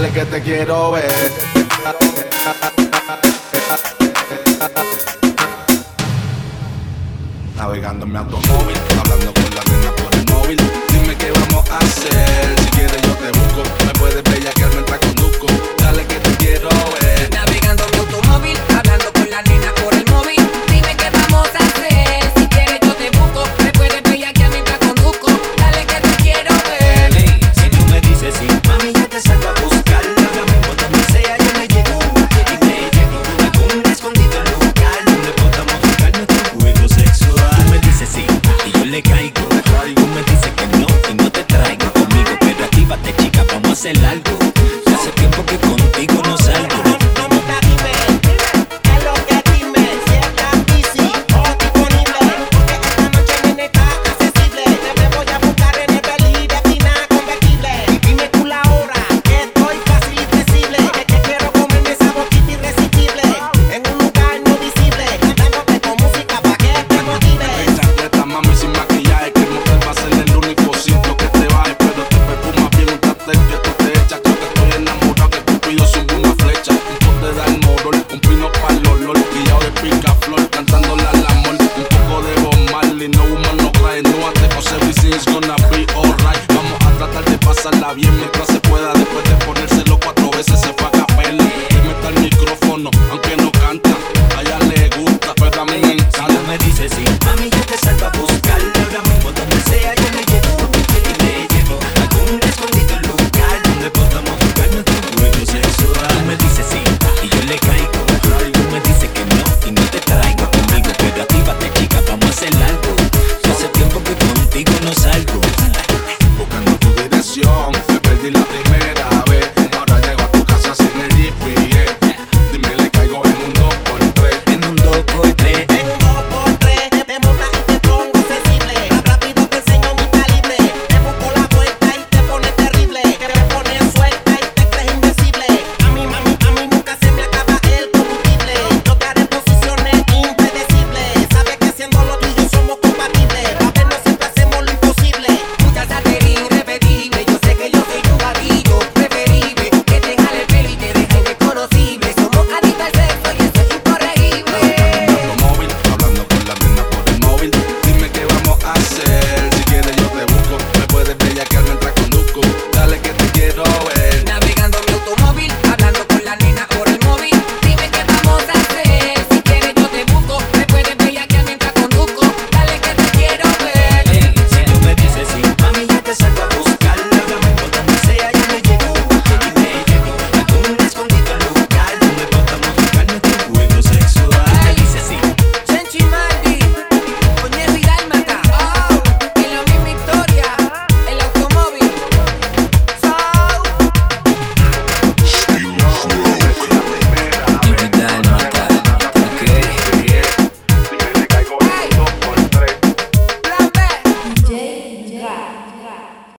te quiero ver. Navegando en mi automóvil, hablando con la nena por el móvil. Dime qué vamos a hacer. Si quieres, yo te busco. really no mono cry No atrevos, everything's gonna be alright. Vamos a tratar de pasarla bien mientras se pueda Después de ponérselo cuatro veces se fue a capela. Y meta el micrófono, aunque no canta A ella le gusta, pero a mí me encanta. Me dice sí, mami